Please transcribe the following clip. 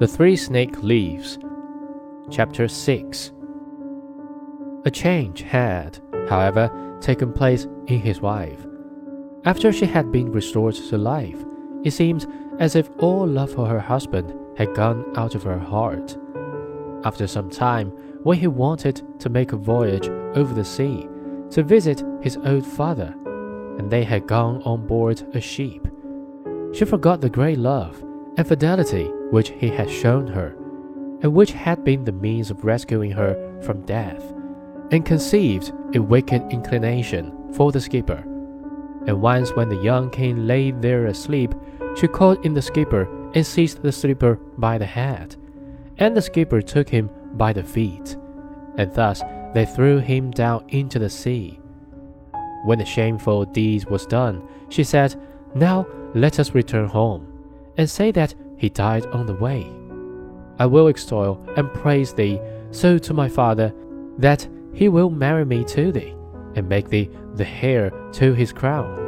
The Three Snake Leaves, Chapter 6. A change had, however, taken place in his wife. After she had been restored to life, it seemed as if all love for her husband had gone out of her heart. After some time, when he wanted to make a voyage over the sea to visit his old father, and they had gone on board a ship, she forgot the great love and fidelity which he had shown her, and which had been the means of rescuing her from death, and conceived a wicked inclination for the skipper. And once, when the young king lay there asleep, she called in the skipper and seized the sleeper by the head, and the skipper took him by the feet, and thus they threw him down into the sea. When the shameful deed was done, she said, Now let us return home and say that he died on the way. I will extol and praise thee so to my father that he will marry me to thee, and make thee the heir to his crown.